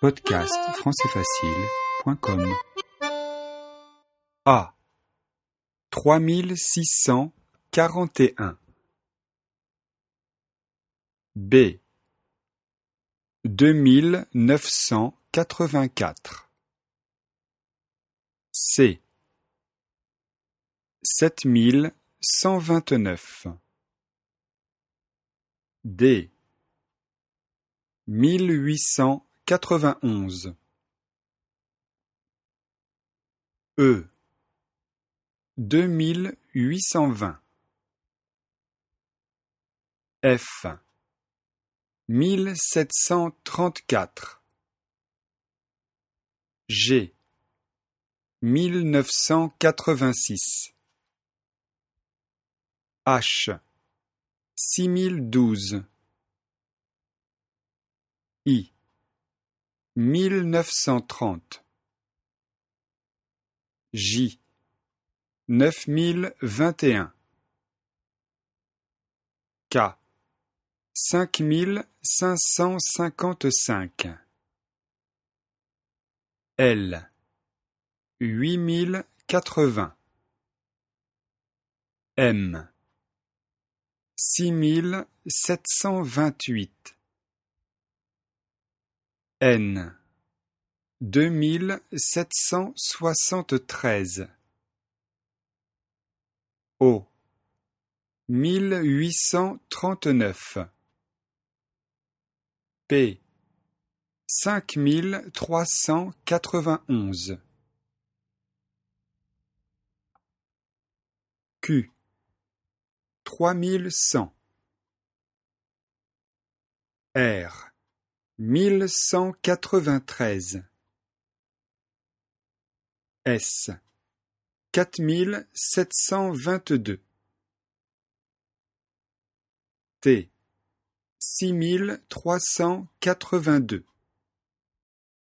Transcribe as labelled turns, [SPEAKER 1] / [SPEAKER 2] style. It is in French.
[SPEAKER 1] Podcast françaisfacile.com A. Trois mille six cent quarante et un. B. Deux mille neuf cent quatre-vingt-quatre. C. Sept mille cent vingt-neuf. D. Mille huit cent quatre-vingt-onze. E. Deux mille huit cent vingt. F. Mille sept cent trente-quatre. G. Mille neuf cent quatre-vingt-six. H. Six mille douze. I. Mille neuf cent trente. J. Neuf mille vingt et un. K. Cinq mille cinq cent cinquante-cinq. L. Huit mille quatre-vingts. M. Six mille sept cent vingt-huit. N. Deux mille sept cent soixante-treize. O. Mille huit cent trente-neuf. P. Cinq mille trois cent quatre-vingt-onze. Q. Trois mille cent. R. Mille cent quatre-vingt-treize. S. Quatre mille sept cent vingt-deux. T. Six mille trois cent quatre-vingt-deux.